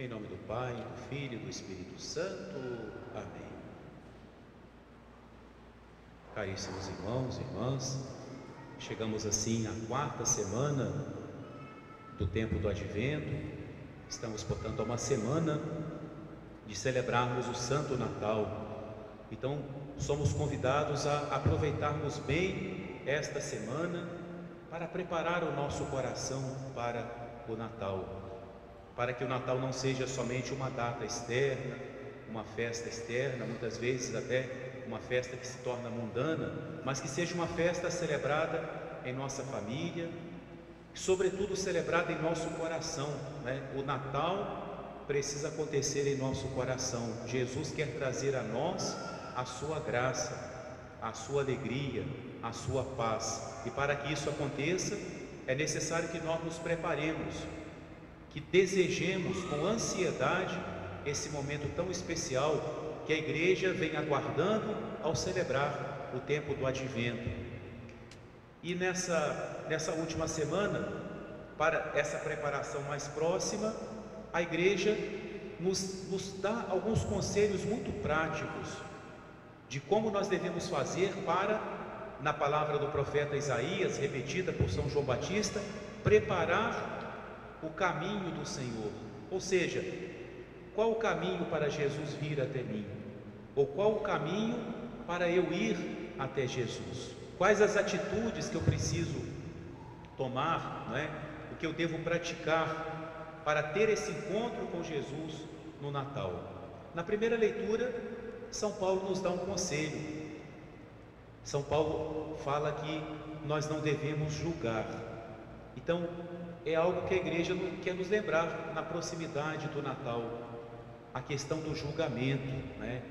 Em nome do Pai, do Filho e do Espírito Santo. Amém. Caríssimos irmãos e irmãs, chegamos assim à quarta semana do tempo do Advento. Estamos, portanto, a uma semana de celebrarmos o Santo Natal. Então, somos convidados a aproveitarmos bem esta semana para preparar o nosso coração para o Natal, para que o Natal não seja somente uma data externa, uma festa externa, muitas vezes até uma festa que se torna mundana, mas que seja uma festa celebrada em nossa família, sobretudo celebrada em nosso coração. Né? O Natal precisa acontecer em nosso coração. Jesus quer trazer a nós a sua graça, a sua alegria, a sua paz. E para que isso aconteça, é necessário que nós nos preparemos, que desejemos com ansiedade esse momento tão especial que a igreja vem aguardando ao celebrar o tempo do advento. E nessa, nessa última semana, para essa preparação mais próxima, a igreja nos, nos dá alguns conselhos muito práticos de como nós devemos fazer para, na palavra do profeta Isaías, repetida por São João Batista, preparar o caminho do Senhor. Ou seja, qual o caminho para Jesus vir até mim? Ou qual o caminho para eu ir até Jesus? Quais as atitudes que eu preciso tomar, não é? o que eu devo praticar para ter esse encontro com Jesus no Natal? Na primeira leitura, são Paulo nos dá um conselho. São Paulo fala que nós não devemos julgar. Então, é algo que a igreja quer nos lembrar na proximidade do Natal, a questão do julgamento, né?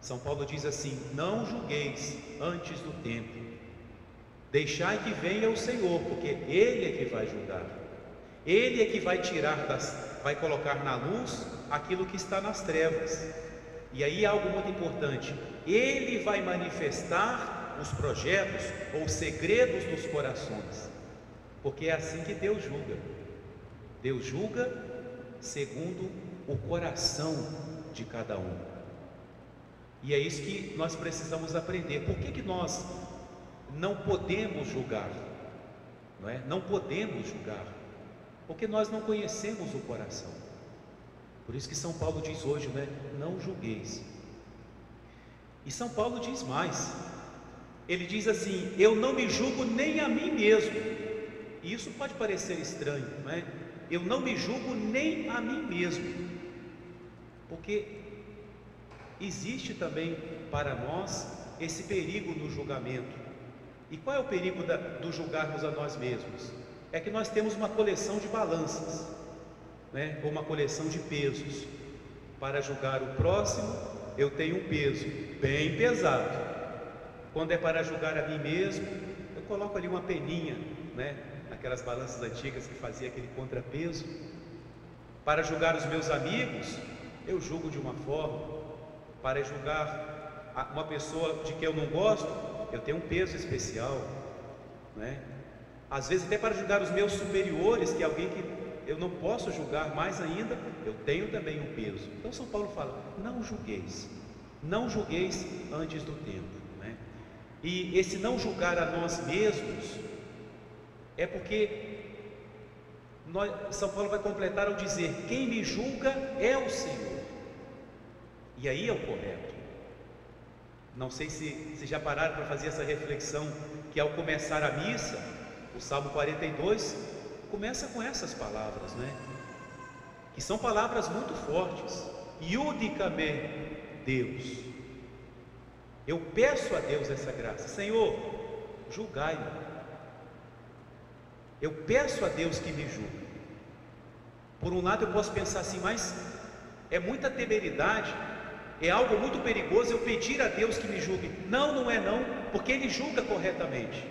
São Paulo diz assim: Não julgueis antes do tempo, deixai que venha o Senhor, porque Ele é que vai julgar, Ele é que vai tirar das, vai colocar na luz aquilo que está nas trevas. E aí algo muito importante: Ele vai manifestar os projetos ou segredos dos corações, porque é assim que Deus julga. Deus julga segundo o coração de cada um. E é isso que nós precisamos aprender. Por que, que nós não podemos julgar? Não é? Não podemos julgar, porque nós não conhecemos o coração. Por isso que São Paulo diz hoje, né? Não julgueis. E São Paulo diz mais. Ele diz assim: Eu não me julgo nem a mim mesmo. E isso pode parecer estranho, não é? Eu não me julgo nem a mim mesmo. Porque existe também para nós esse perigo no julgamento. E qual é o perigo da, do julgarmos a nós mesmos? É que nós temos uma coleção de balanças né, ou uma coleção de pesos. Para julgar o próximo, eu tenho um peso bem pesado. Quando é para julgar a mim mesmo, eu coloco ali uma peninha, né, aquelas balanças antigas que fazia aquele contrapeso. Para julgar os meus amigos, eu julgo de uma forma. Para julgar uma pessoa de que eu não gosto, eu tenho um peso especial, né? Às vezes até para julgar os meus superiores, que é alguém que eu não posso julgar mais ainda, eu tenho também um peso. Então São Paulo fala: não julgueis, não julgueis antes do tempo. Né? E esse não julgar a nós mesmos é porque nós, São Paulo vai completar ao dizer: quem me julga é o Senhor. E aí é o correto. Não sei se, se já pararam para fazer essa reflexão que ao começar a missa, o Salmo 42 começa com essas palavras, né? Que são palavras muito fortes. Yudicame, Deus. Eu peço a Deus essa graça. Senhor, julgai-me. Eu peço a Deus que me julgue. Por um lado eu posso pensar assim, mas é muita temeridade, é algo muito perigoso eu pedir a Deus que me julgue. Não, não é não, porque Ele julga corretamente.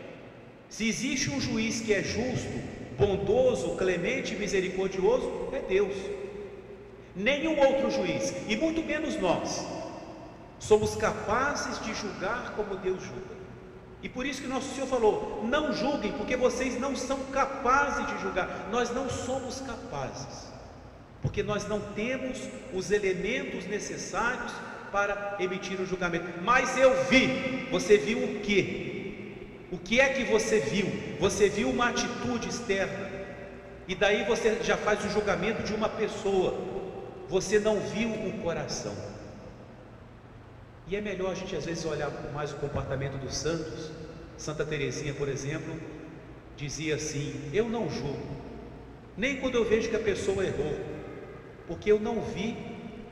Se existe um juiz que é justo, bondoso, clemente e misericordioso é Deus. Nenhum outro juiz, e muito menos nós, somos capazes de julgar como Deus julga. E por isso que nosso Senhor falou: não julguem, porque vocês não são capazes de julgar. Nós não somos capazes. porque nós não temos os elementos necessários para emitir o julgamento. Mas eu vi, você viu o que? O que é que você viu? Você viu uma atitude externa, e daí você já faz o julgamento de uma pessoa, você não viu o coração. E é melhor a gente às vezes olhar mais o comportamento dos santos. Santa Teresinha, por exemplo, dizia assim: Eu não julgo, nem quando eu vejo que a pessoa errou, porque eu não vi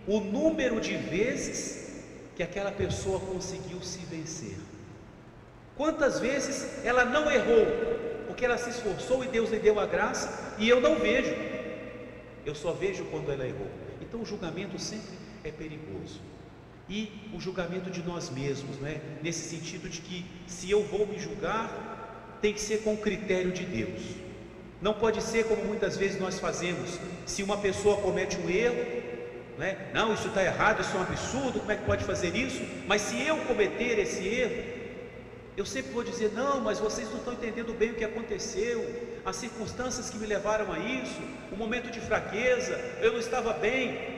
o número de vezes que aquela pessoa conseguiu se vencer. Quantas vezes ela não errou, porque ela se esforçou e Deus lhe deu a graça, e eu não vejo, eu só vejo quando ela errou. Então o julgamento sempre é perigoso. E o julgamento de nós mesmos, né? nesse sentido de que se eu vou me julgar, tem que ser com o critério de Deus. Não pode ser como muitas vezes nós fazemos. Se uma pessoa comete um erro, né? não, isso está errado, isso é um absurdo, como é que pode fazer isso? Mas se eu cometer esse erro, eu sempre vou dizer: não, mas vocês não estão entendendo bem o que aconteceu, as circunstâncias que me levaram a isso, o momento de fraqueza, eu não estava bem.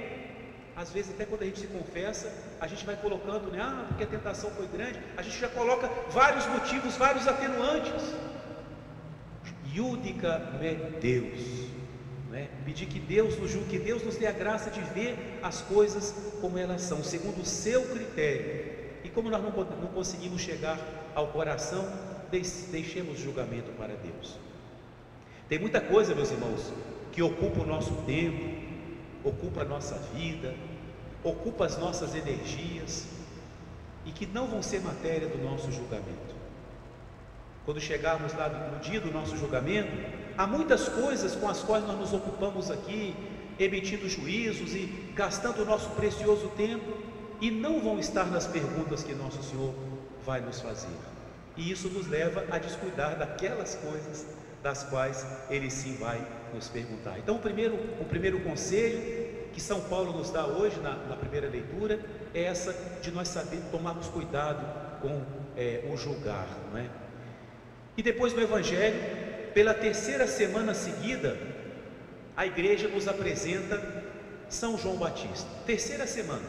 Às vezes, até quando a gente se confessa, a gente vai colocando, né? Ah, porque a tentação foi grande, a gente já coloca vários motivos, vários atenuantes. Yúdica é Deus. Né? Pedir que Deus nos julgue, que Deus nos dê a graça de ver as coisas como elas são, segundo o seu critério. E como nós não, não conseguimos chegar ao coração, deixemos julgamento para Deus. Tem muita coisa, meus irmãos, que ocupa o nosso tempo, ocupa a nossa vida, ocupa as nossas energias e que não vão ser matéria do nosso julgamento. Quando chegarmos lá no dia do nosso julgamento, há muitas coisas com as quais nós nos ocupamos aqui, emitindo juízos e gastando o nosso precioso tempo, e não vão estar nas perguntas que nosso Senhor vai nos fazer. E isso nos leva a descuidar daquelas coisas das quais Ele sim vai nos perguntar. Então, o primeiro, o primeiro conselho que São Paulo nos dá hoje na, na primeira leitura é essa de nós saber tomarmos cuidado com é, o julgar, não é? E depois no Evangelho, pela terceira semana seguida, a igreja nos apresenta São João Batista. Terceira semana,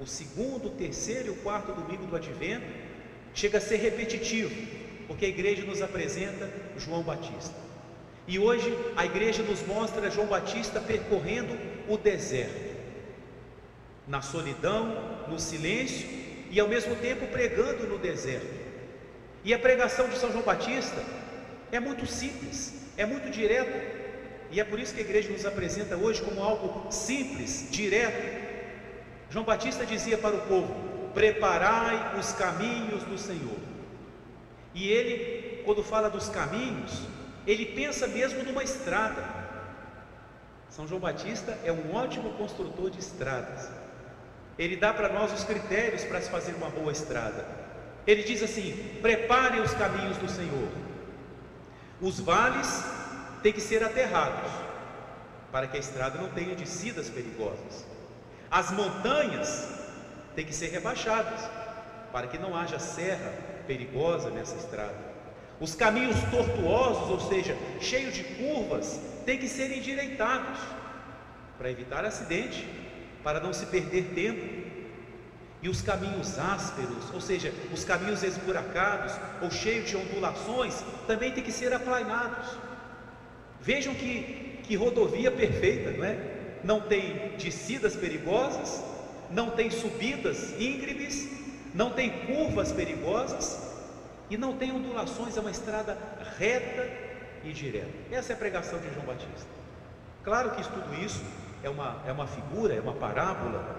o segundo, terceiro e o quarto domingo do Advento chega a ser repetitivo, porque a igreja nos apresenta João Batista. E hoje a igreja nos mostra João Batista percorrendo o deserto, na solidão, no silêncio e ao mesmo tempo pregando no deserto. E a pregação de São João Batista é muito simples, é muito direta, e é por isso que a igreja nos apresenta hoje como algo simples, direto. João Batista dizia para o povo: Preparai os caminhos do Senhor. E ele, quando fala dos caminhos, ele pensa mesmo numa estrada. São João Batista é um ótimo construtor de estradas. Ele dá para nós os critérios para se fazer uma boa estrada. Ele diz assim: preparem os caminhos do Senhor. Os vales têm que ser aterrados, para que a estrada não tenha descidas perigosas. As montanhas têm que ser rebaixadas, para que não haja serra perigosa nessa estrada. Os caminhos tortuosos, ou seja, cheios de curvas, têm que ser endireitados para evitar acidente, para não se perder tempo. E os caminhos ásperos, ou seja, os caminhos esburacados ou cheios de ondulações, também têm que ser aplainados. Vejam que, que rodovia perfeita, não é? Não tem descidas perigosas, não tem subidas íngremes, não tem curvas perigosas, e não tem ondulações, é uma estrada reta e direta. Essa é a pregação de João Batista. Claro que tudo isso é uma, é uma figura, é uma parábola.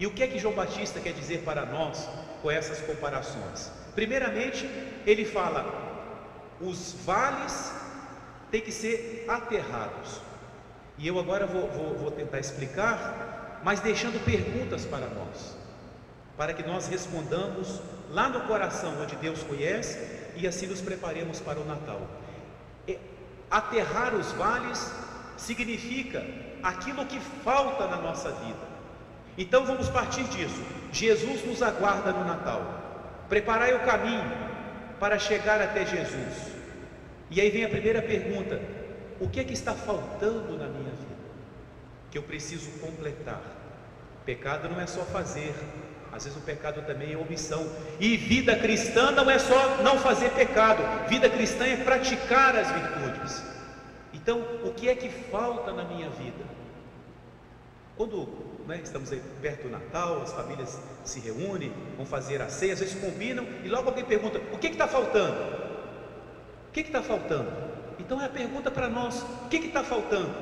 E o que é que João Batista quer dizer para nós com essas comparações? Primeiramente, ele fala: os vales têm que ser aterrados. E eu agora vou, vou, vou tentar explicar, mas deixando perguntas para nós, para que nós respondamos lá no coração onde Deus conhece e assim nos preparemos para o Natal. Aterrar os vales significa aquilo que falta na nossa vida. Então vamos partir disso. Jesus nos aguarda no Natal. Preparai o caminho para chegar até Jesus. E aí vem a primeira pergunta: o que é que está faltando na minha vida? que eu preciso completar. Pecado não é só fazer, às vezes o pecado também é omissão. E vida cristã não é só não fazer pecado, vida cristã é praticar as virtudes. Então, o que é que falta na minha vida? Quando né, estamos perto do Natal, as famílias se reúnem, vão fazer a ceia, às vezes combinam e logo alguém pergunta: o que está faltando? O que está faltando? Então é a pergunta para nós: o que está faltando?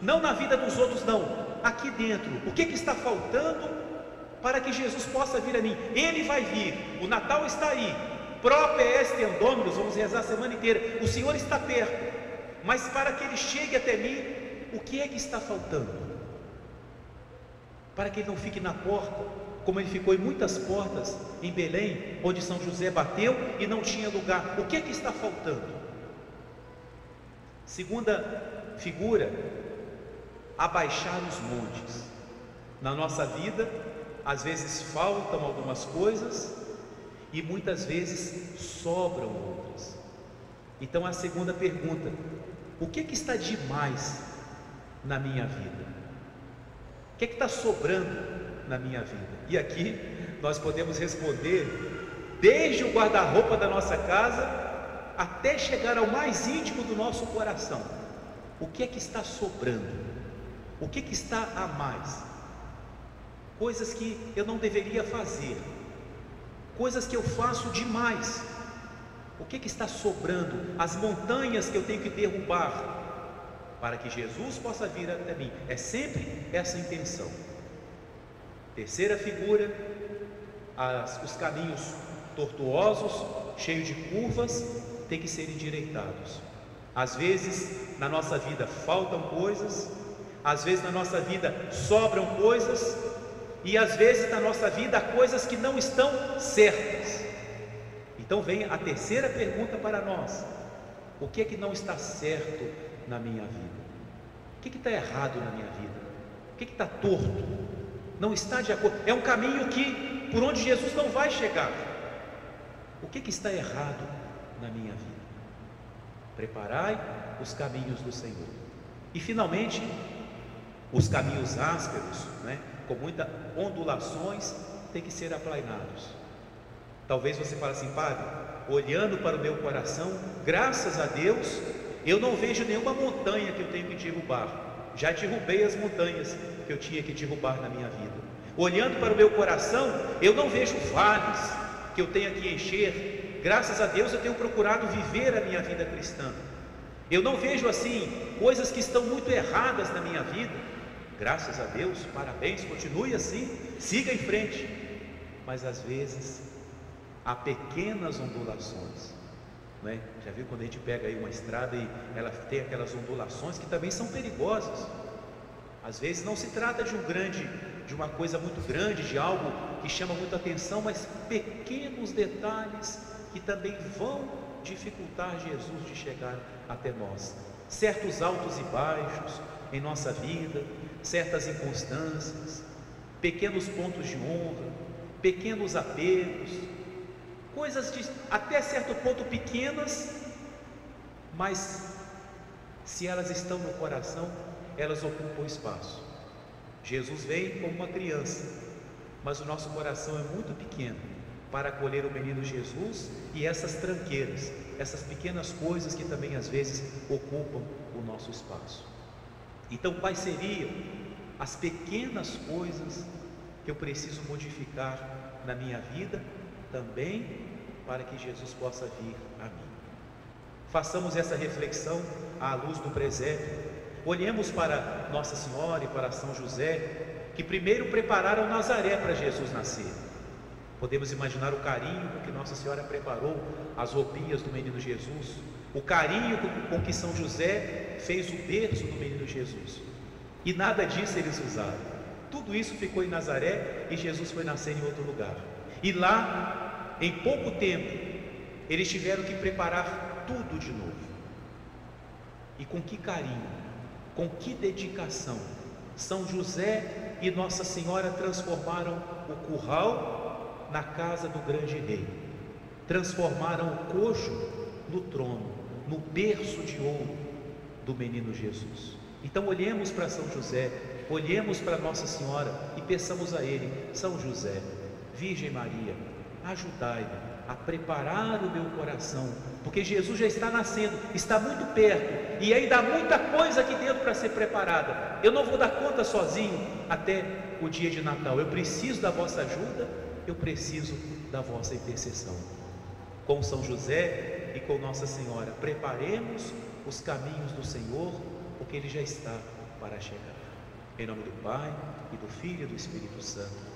Não na vida dos outros, não, aqui dentro. O que, que está faltando para que Jesus possa vir a mim? Ele vai vir, o Natal está aí. Própria este vamos rezar a semana inteira. O Senhor está perto, mas para que ele chegue até mim, o que é que está faltando? Para que ele não fique na porta, como ele ficou em muitas portas em Belém, onde São José bateu e não tinha lugar. O que é que está faltando? Segunda figura, abaixar os montes. Na nossa vida, às vezes faltam algumas coisas e muitas vezes sobram outras. Então a segunda pergunta: o que, é que está demais na minha vida? O que, é que está sobrando na minha vida? E aqui nós podemos responder desde o guarda-roupa da nossa casa até chegar ao mais íntimo do nosso coração. O que é que está sobrando? O que, que está a mais? Coisas que eu não deveria fazer, coisas que eu faço demais. O que, que está sobrando? As montanhas que eu tenho que derrubar para que Jesus possa vir até mim. É sempre essa intenção. Terceira figura, as, os caminhos tortuosos, cheios de curvas, têm que ser endireitados. Às vezes na nossa vida faltam coisas, às vezes na nossa vida sobram coisas, e às vezes na nossa vida há coisas que não estão certas. Então vem a terceira pergunta para nós: o que é que não está certo na minha vida? O que, é está errado na minha vida? O que, é que está torto? Não está de acordo? É um caminho que por onde Jesus não vai chegar. O que, é que está errado na minha vida? Preparai os caminhos do Senhor. E finalmente, os caminhos ásperos, né, com muitas ondulações, têm que ser aplainados. Talvez você fale assim, Padre, olhando para o meu coração, graças a Deus, eu não vejo nenhuma montanha que eu tenho que derrubar. Já derrubei as montanhas que eu tinha que derrubar na minha vida. Olhando para o meu coração, eu não vejo vales que eu tenha que encher. Graças a Deus eu tenho procurado viver a minha vida cristã. Eu não vejo assim coisas que estão muito erradas na minha vida. Graças a Deus, parabéns, continue assim, siga em frente. Mas às vezes há pequenas ondulações. Né? Já viu quando a gente pega aí uma estrada e ela tem aquelas ondulações que também são perigosas. Às vezes não se trata de um grande, de uma coisa muito grande, de algo que chama muita atenção, mas pequenos detalhes que também vão dificultar Jesus de chegar até nós. Certos altos e baixos em nossa vida, certas inconstâncias, pequenos pontos de honra, pequenos apegos, coisas de até certo ponto pequenas, mas se elas estão no coração, elas ocupam espaço. Jesus vem como uma criança, mas o nosso coração é muito pequeno para acolher o menino Jesus e essas tranqueiras, essas pequenas coisas que também às vezes ocupam o nosso espaço. Então, quais seriam as pequenas coisas que eu preciso modificar na minha vida também para que Jesus possa vir a mim? Façamos essa reflexão à luz do presépio. Olhemos para Nossa Senhora e para São José, que primeiro prepararam Nazaré para Jesus nascer. Podemos imaginar o carinho com que Nossa Senhora preparou as roupinhas do menino Jesus, o carinho com que São José fez o berço do menino Jesus. E nada disso eles usaram. Tudo isso ficou em Nazaré e Jesus foi nascer em outro lugar. E lá, em pouco tempo, eles tiveram que preparar tudo de novo. E com que carinho, com que dedicação, São José e Nossa Senhora transformaram o curral na casa do grande rei, transformaram o coxo no trono no berço de ouro do menino Jesus. Então olhemos para São José, olhemos para Nossa Senhora e peçamos a Ele, São José, Virgem Maria, ajudai-me a preparar o meu coração, porque Jesus já está nascendo, está muito perto e ainda há muita coisa aqui dentro para ser preparada. Eu não vou dar conta sozinho até o dia de Natal. Eu preciso da vossa ajuda, eu preciso da vossa intercessão. Com São José e com Nossa Senhora, preparemos os caminhos do Senhor, porque Ele já está para chegar. Em nome do Pai, e do Filho e do Espírito Santo.